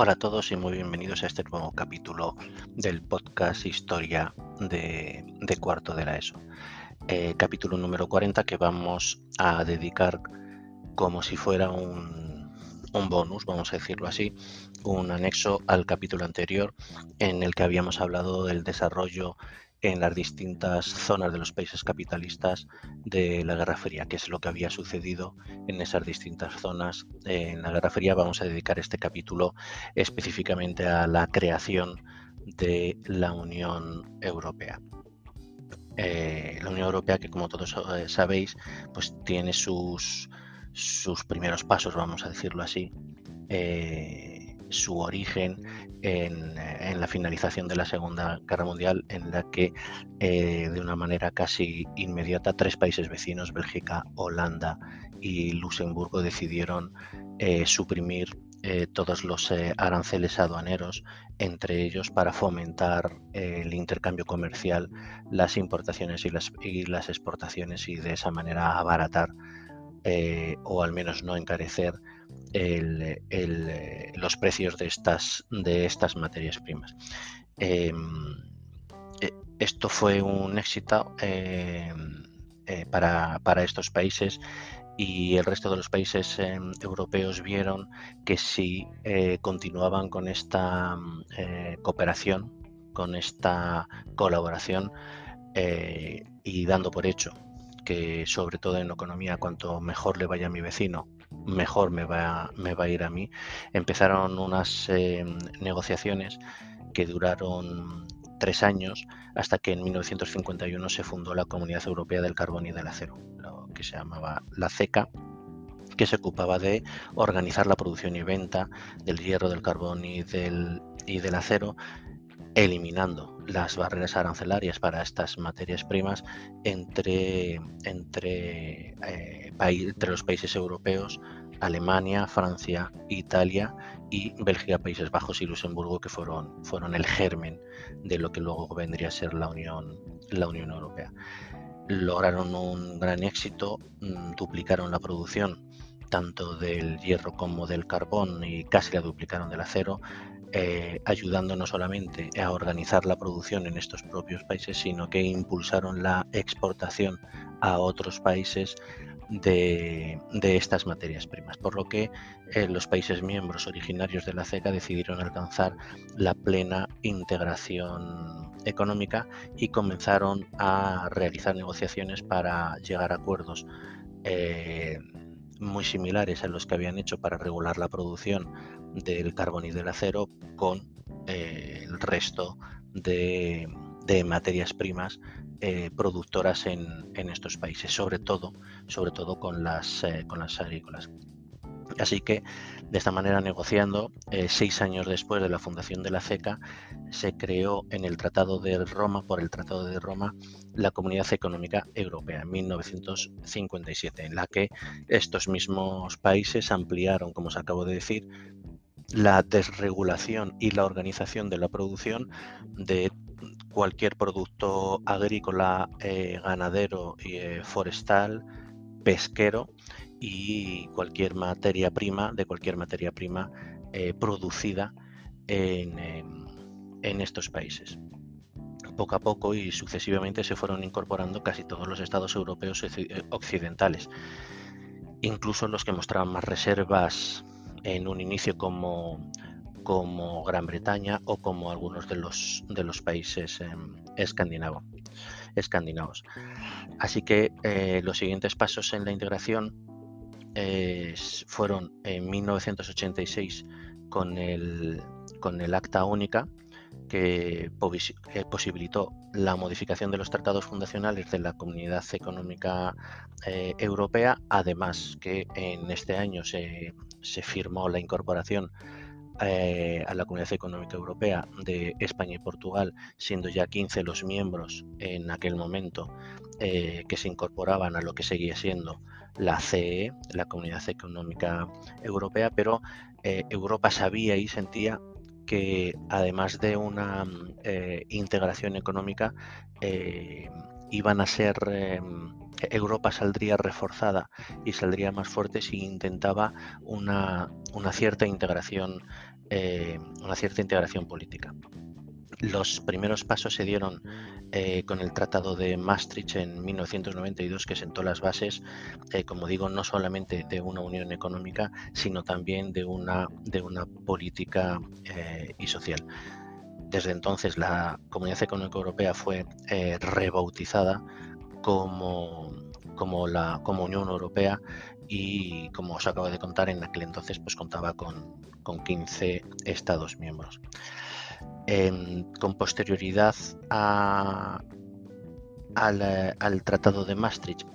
Hola a todos y muy bienvenidos a este nuevo capítulo del podcast Historia de, Cuarto de la ESO. Eh, capítulo número 40 que vamos a dedicar como si fuera un, un bonus, vamos a decirlo así, un anexo al capítulo anterior en el que habíamos hablado del desarrollo en las distintas zonas de los países capitalistas de la Guerra Fría, que es lo que había sucedido en esas distintas zonas. En la Guerra Fría vamos a dedicar este capítulo específicamente a la creación de la Unión Europea. Eh, la Unión Europea, que como todos eh, sabéis, pues tiene sus, sus primeros pasos, vamos a decirlo así, eh, su origen en, la finalización de la Segunda Guerra Mundial, en la que eh, de una manera casi inmediata tres países vecinos, Bélgica, Holanda y Luxemburgo, decidieron eh, suprimir eh, todos los aranceles aduaneros, entre ellos para fomentar el intercambio comercial, las importaciones y las exportaciones y de esa manera abaratar o al menos no encarecer eh, los precios de estas, de estas materias primas. Em, eh, esto fue un éxito eh, para, estos países y el resto de los países em, europeos vieron que si continuaban con esta cooperación, con esta colaboración y dando por hecho que sobre todo en economía, cuanto mejor le vaya a mi vecino, mejor me va, me va a ir a mí. Empezaron unas eh, negociaciones que duraron tres años hasta que en 1951 se fundó la Comunidad Europea del Carbón y del Acero, que se llamaba la CECA, que se ocupaba de organizar la producción y venta del hierro, del carbón y del, y del acero eliminando las barreras arancelarias para estas materias primas entre, entre, eh, entre los países europeos, Alemania, Francia, Italia y Bélgica, Países Bajos y Luxemburgo, que fueron, fueron el germen de lo que luego vendría a ser la Unión, la Unión Europea. Lograron un gran éxito, mm, duplicaron la producción tanto del hierro como del carbón y casi la duplicaron del acero, eh, ayudando no solamente a organizar la producción en estos propios países, sino que impulsaron la exportación a otros países de, estas materias primas, por lo que eh, los países miembros originarios de la CECA decidieron alcanzar la plena integración económica y comenzaron a realizar negociaciones para llegar a acuerdos eh, muy similares a los que habían hecho para regular la producción del carbón y del acero con eh, el resto de, materias primas eh, productoras en, estos países, sobre todo, sobre todo con las, eh, con las agrícolas. Así que de esta manera, negociando, seis años después de la fundación de la CECA, se creó en el Tratado de Roma, por el Tratado de Roma, la Comunidad Económica Europea en 1957, en la que estos mismos países ampliaron, como os acabo de decir, la desregulación y la organización de la producción de cualquier producto agrícola, eh, ganadero, y eh, forestal, pesquero y cualquier materia prima, de cualquier materia prima eh, producida en, en estos países. Poco a poco y sucesivamente se fueron incorporando casi todos los estados europeos occidentales, incluso los que mostraban más reservas en un inicio como, como Gran Bretaña o como algunos de los, de los países em, escandinavos. Así que eh, los siguientes pasos en la integración fueron en 1986 con el, con el Acta Única, que posibilitó la modificación de los tratados fundacionales de la Comunidad Económica eh, Europea, además que en este año se, firmó la incorporación eh, a la Comunidad Económica Europea de España y Portugal, siendo ya 15 los miembros en aquel momento eh, que se incorporaban a lo que seguía siendo la CE, la Comunidad Económica Europea, pero Europa sabía y sentía que además de una mm, eh, integración económica, eh, iban a ser em, Europa saldría reforzada y saldría más fuerte si intentaba una, cierta integración, eh, una cierta integración política. Los primeros pasos se dieron eh, con el Tratado de Maastricht en 1992, que sentó las bases, eh, como digo, no solamente de una unión económica, sino también de una, de una política y social. Desde entonces la Comunidad Económica Europea fue rebautizada como, como, la, Unión Europea y como os acabo de contar, en aquel entonces pues contaba con, con 15 Estados miembros. con posterioridad a, al, Tratado de Maastricht,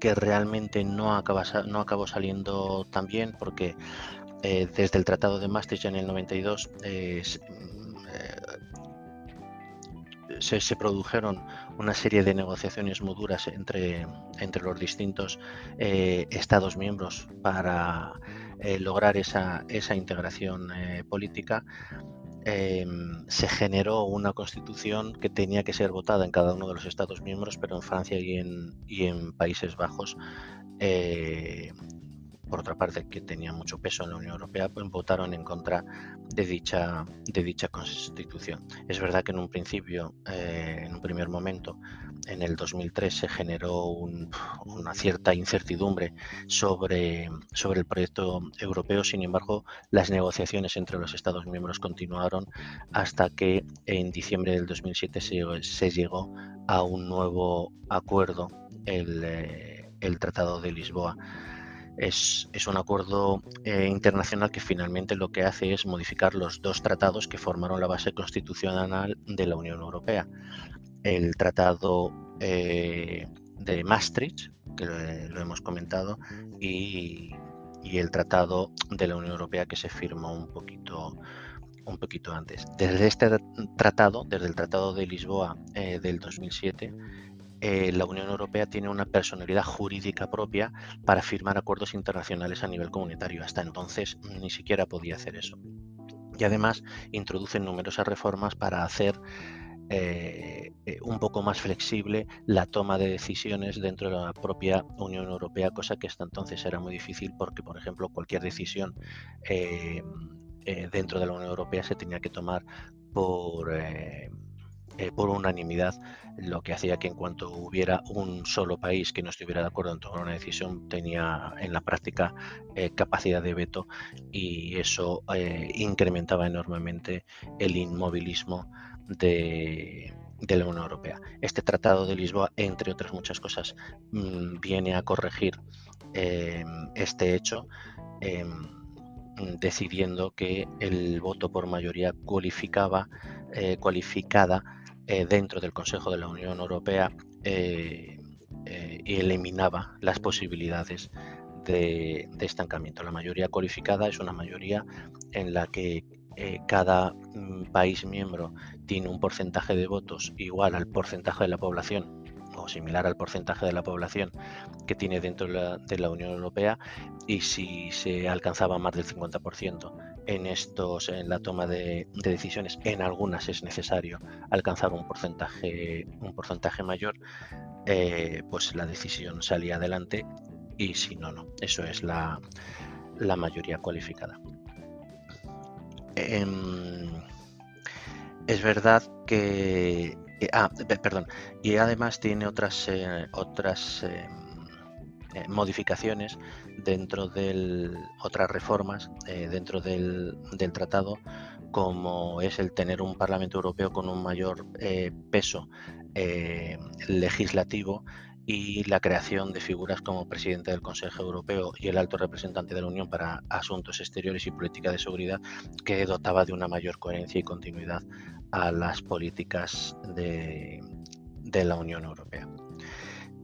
que realmente no, acaba, no acabó saliendo tan bien porque eh, desde el Tratado de Maastricht en el 92 se, produjeron una serie de negociaciones muy duras entre, entre los distintos eh, Estados miembros para eh, lograr esa, esa integración eh, política. Em, se generó una constitución que tenía que ser votada en cada uno de los Estados miembros, pero en Francia y en, y en Países Bajos por otra parte, que tenía mucho peso en la Unión Europea, pues votaron en contra de dicha, de dicha constitución. Es verdad que en un principio, eh, en un primer momento, en el 2003 se generó una cierta incertidumbre sobre, sobre el proyecto europeo, sin embargo, las negociaciones entre los Estados miembros continuaron hasta que en diciembre del 2007 se, llegó a un nuevo acuerdo, el, eh, el Tratado de Lisboa es, un acuerdo eh, internacional que finalmente lo que hace es modificar los dos tratados que formaron la base constitucional de la Unión Europea. El tratado eh, de Maastricht, que lo, hemos comentado, y, el tratado de la Unión Europea que se firmó un poquito, un poquito antes. Desde este tratado, desde el Tratado de Lisboa eh, del 2007, eh, la Unión Europea tiene una personalidad jurídica propia para firmar acuerdos internacionales a nivel comunitario. Hasta entonces ni siquiera podía hacer eso. Y además introduce numerosas reformas para hacer eh, eh, un poco más flexible la toma de decisiones dentro de la propia Unión Europea, cosa que hasta entonces era muy difícil porque, por ejemplo, cualquier decisión dentro de la Unión Europea se tenía que tomar por eh, por unanimidad, lo que hacía que en cuanto hubiera un solo país que no estuviera de acuerdo en tomar una decisión, tenía en la práctica eh, capacidad de veto y eso eh, incrementaba enormemente el inmovilismo de, la Unión Europea. Este Tratado de Lisboa, entre otras muchas cosas, mm, viene a corregir este hecho decidiendo que el voto por mayoría cualificaba, cualificada eh, dentro del Consejo de la Unión Europea eh, eh, eliminaba las posibilidades de, estancamiento. La mayoría cualificada es una mayoría en la que cada mm, país miembro tiene un porcentaje de votos igual al porcentaje de la población o similar al porcentaje de la población que tiene dentro de la, Unión Europea y si se alcanzaba más del 50% en estos en la toma de, decisiones en algunas es necesario alcanzar un porcentaje un porcentaje mayor eh, pues la decisión salía adelante y si no no. Eso es la, mayoría cualificada. Em, es verdad que eh, ah, perdón y además tiene otras eh, otras em, eh, modificaciones dentro de otras reformas eh, dentro del, tratado, como es el tener un Parlamento Europeo con un mayor eh, peso legislativo y la creación de figuras como presidente del Consejo Europeo y el alto representante de la Unión para Asuntos Exteriores y Política de Seguridad, que dotaba de una mayor coherencia y continuidad a las políticas de la Unión Europea.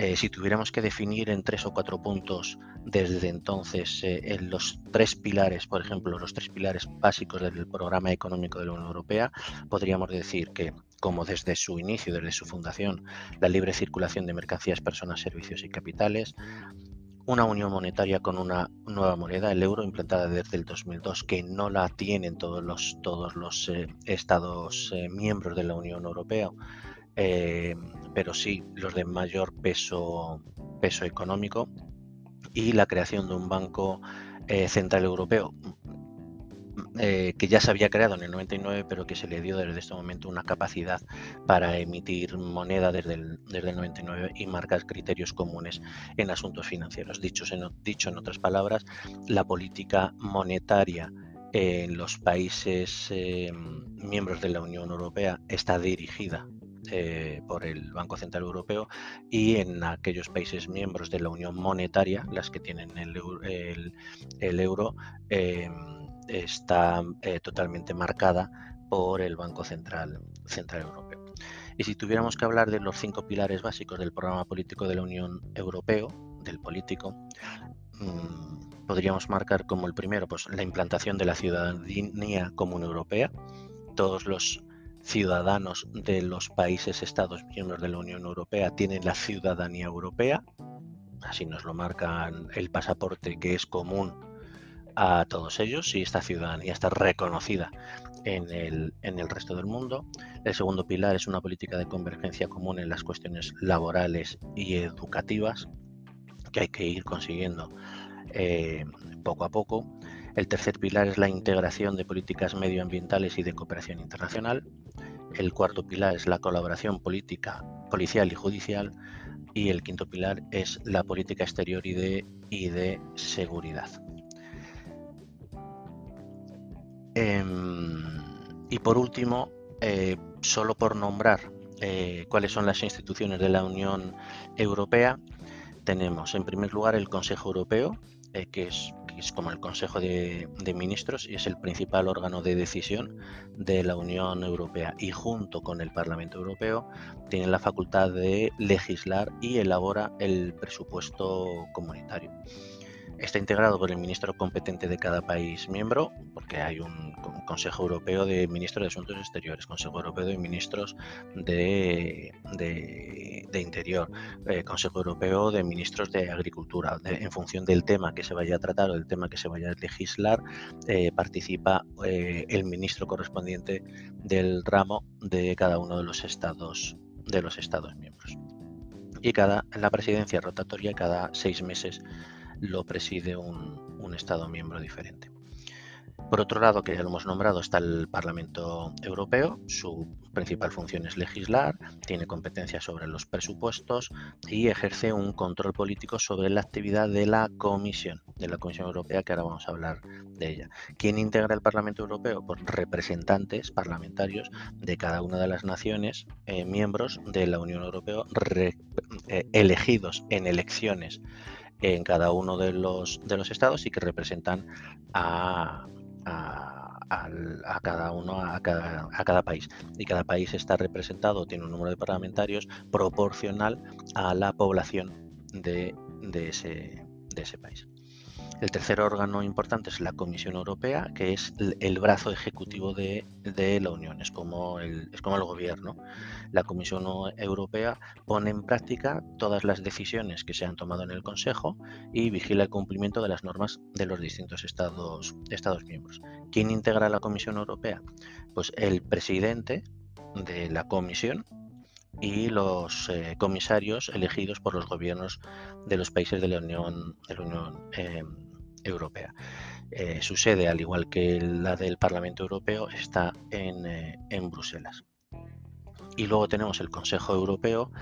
Eh, si tuviéramos que definir en tres o cuatro puntos desde entonces eh, los tres pilares, por ejemplo, los tres pilares básicos del programa económico de la Unión Europea, podríamos decir que, como desde su inicio, desde su fundación, la libre circulación de mercancías, personas, servicios y capitales, una unión monetaria con una nueva moneda, el euro, implantada desde el 2002, que no la tienen todos los, todos los eh, Estados miembros de la Unión Europea, eh, pero sí los de mayor peso, peso económico y la creación de un banco eh, central europeo eh, que ya se había creado en el 99, pero que se le dio desde este momento una capacidad para emitir moneda desde el, desde el 99 y marcar criterios comunes en asuntos financieros. Dicho en, otras palabras, la política monetaria en los países em, miembros de la Unión Europea está dirigida eh, por el Banco Central Europeo y en aquellos países miembros de la Unión Monetaria, las que tienen el, euro, em, está eh, totalmente marcada por el Banco Central, Europeo. Y si tuviéramos que hablar de los cinco pilares básicos del programa político de la Unión Europea, del político, mm, podríamos marcar como el primero pues, la implantación de la ciudadanía común europea. Todos los ciudadanos de los países estados miembros de la Unión Europea tienen la ciudadanía europea, así nos lo marcan el pasaporte que es común a todos ellos y esta ciudadanía está reconocida en el, en el resto del mundo. El segundo pilar es una política de convergencia común en las cuestiones laborales y educativas que hay que ir consiguiendo eh, poco a poco. El tercer pilar es la integración de políticas medioambientales y de cooperación internacional. El cuarto pilar es la colaboración política, policial y judicial. Y el quinto pilar es la política exterior y de, seguridad. Em, y por último, eh, solo por nombrar eh, cuáles son las instituciones de la Unión Europea, tenemos en primer lugar el Consejo Europeo, eh, que, es, como el Consejo de, Ministros y es el principal órgano de decisión de la Unión Europea y junto con el Parlamento Europeo tiene la facultad de legislar y elabora el presupuesto comunitario. Está integrado por el ministro competente de cada país miembro, porque hay un, Consejo Europeo de Ministros de Asuntos Exteriores, Consejo Europeo de Ministros de, Interior, eh, Consejo Europeo de Ministros de Agricultura. en función del tema que se vaya a tratar o del tema que se vaya a legislar, eh, participa eh, el ministro correspondiente del ramo de cada uno de los estados de los estados miembros. Y cada la presidencia rotatoria cada seis meses lo preside un, Estado miembro diferente. Por otro lado, que ya lo hemos nombrado, está el Parlamento Europeo. Su principal función es legislar, tiene competencia sobre los presupuestos y ejerce un control político sobre la actividad de la Comisión, de la Comisión Europea, que ahora vamos a hablar de ella. ¿Quién integra el Parlamento Europeo? Pues representantes parlamentarios de cada una de las naciones eh, miembros de la Unión Europea, eh, elegidos en elecciones en cada uno de los, de los estados y que representan a, cada uno, a cada, a cada, país. Y cada país está representado, tiene un número de parlamentarios proporcional a la población de, de, ese, de ese país. El tercer órgano importante es la Comisión Europea, que es el brazo ejecutivo de, la Unión, es como, el, es como el gobierno. La Comisión Europea pone en práctica todas las decisiones que se han tomado en el Consejo y vigila el cumplimiento de las normas de los distintos estados, estados miembros. ¿Quién integra la Comisión Europea? Pues el presidente de la Comisión, y los eh, comisarios elegidos por los gobiernos de los países de la Unión, de la Unión em, Europea. Eh, su sede, al igual que la del Parlamento Europeo, está eh, en, Bruselas. Y luego tenemos el Consejo Europeo,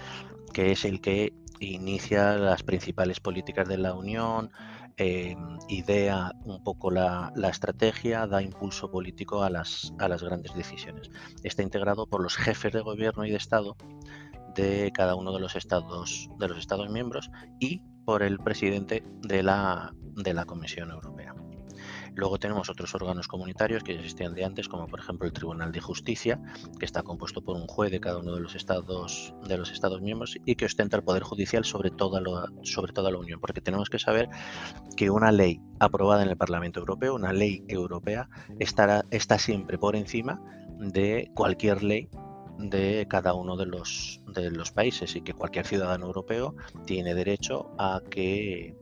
que es el que inicia las principales políticas de la Unión, eh, idea un poco la, estrategia, da impulso político a las, a las grandes decisiones. Está integrado por los jefes de gobierno y de Estado de cada uno de los estados de los estados miembros y por el presidente de la, de la Comisión Europea. Luego tenemos otros órganos comunitarios que existían de antes, como por ejemplo el Tribunal de Justicia, que está compuesto por un juez de cada uno de los estados de los estados miembros y que ostenta el poder judicial sobre toda la, sobre toda la Unión, porque tenemos que saber que una ley aprobada en el Parlamento Europeo, una ley europea, está siempre por encima de cualquier ley de cada uno de los, de los países y que cualquier ciudadano europeo tiene derecho a que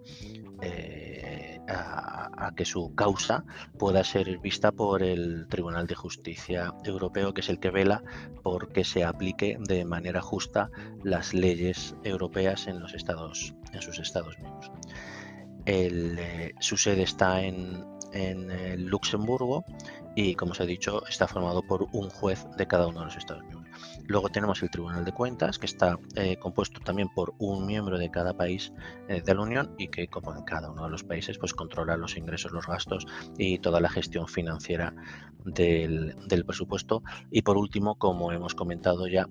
eh, a, que su causa pueda ser vista por el Tribunal de Justicia Europeo, que es el que vela por que se aplique de manera justa las leyes europeas en los estados, en sus estados miembros. Eh, su sede está en, en Luxemburgo y, como os he dicho, está formado por un juez de cada uno de los estados miembros. Luego tenemos el Tribunal de Cuentas, que está eh, compuesto también por un miembro de cada país eh, de la Unión y que, como en cada uno de los países, pues controla los ingresos, los gastos y toda la gestión financiera del, presupuesto. Y por último, como hemos comentado ya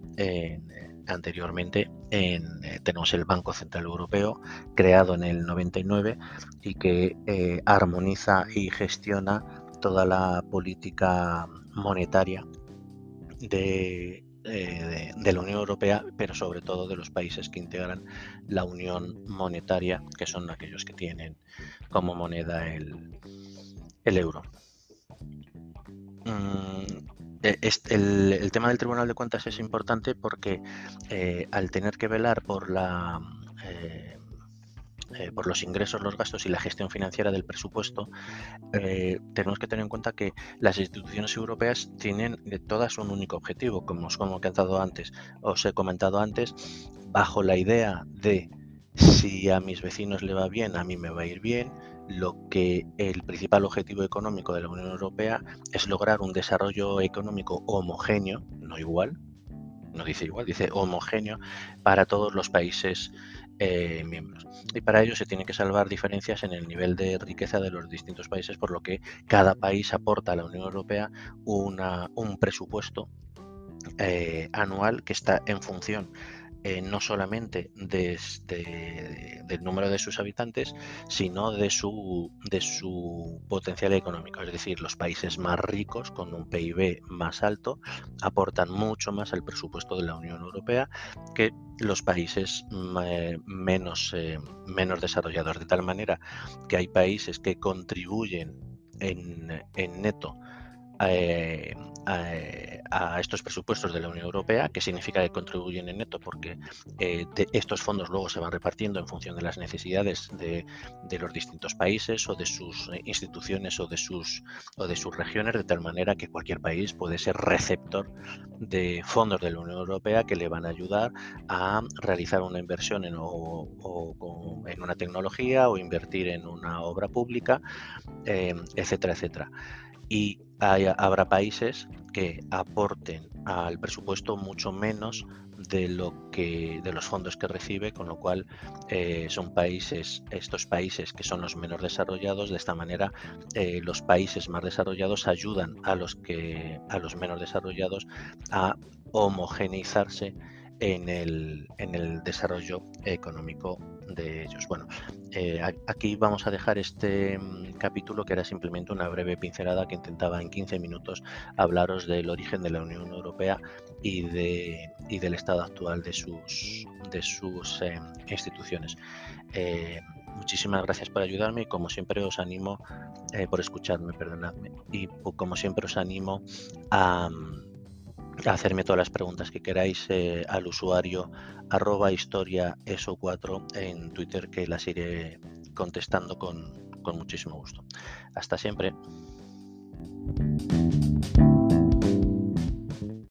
anteriormente, eh, tenemos el Banco Central Europeo, creado en el 99 y que armoniza y gestiona toda la política monetaria de, eh, de, la Unión Europea, pero sobre todo de los países que integran la Unión Monetaria, que son aquellos que tienen como moneda el, euro. Mm, e, el, tema del Tribunal de Cuentas es importante porque eh, al tener que velar por la eh, eh, por los ingresos, los gastos y la gestión financiera del presupuesto, eh, tenemos que tener en cuenta que las instituciones europeas tienen de todas un único objetivo, como os he comentado antes, os he comentado antes, bajo la idea de si a mis vecinos le va bien, a mí me va a ir bien, lo que el principal objetivo económico de la Unión Europea es lograr un desarrollo económico homogéneo, no igual, no dice igual, dice homogéneo para todos los países eh, miembros. Y para ello se tienen que salvar diferencias en el nivel de riqueza de los distintos países, por lo que cada país aporta a la Unión Europea una, un presupuesto eh, anual que está en función eh, no solamente del número de sus habitantes, sino de su, de su potencial económico. Es decir, los países más ricos, con un PIB más alto, aportan mucho más al presupuesto de la Unión Europea que los países menos, eh, menos desarrollados. De tal manera que hay países que contribuyen en, en neto eh, a, estos presupuestos de la Unión Europea, que significa que contribuyen en neto porque eh, estos fondos luego se van repartiendo en función de las necesidades de, los distintos países o de sus eh, instituciones o de sus, o de sus regiones, de tal manera que cualquier país puede ser receptor de fondos de la Unión Europea que le van a ayudar a realizar una inversión en, en una tecnología o invertir en una obra pública, etcétera, etcétera. Y habrá países que aporten al presupuesto mucho menos de lo que de los fondos que recibe, con lo cual eh, son países, estos países que son los menos desarrollados, de esta manera eh, los países más desarrollados ayudan a los que a los menos desarrollados a homogeneizarse en el, en el desarrollo económico de ellos. Bueno, eh, aquí vamos a dejar este mm, capítulo que era simplemente una breve pincelada que intentaba en 15 minutos hablaros del origen de la Unión Europea y, de, y del estado actual de sus, de sus em, instituciones. Eh, muchísimas gracias por ayudarme y como siempre os animo, eh, por escucharme, perdonadme, y como siempre os animo a... Hacerme todas las preguntas que queráis eh, al usuario arroba historia eso 4 en Twitter que las iré contestando con, con muchísimo gusto. Hasta siempre.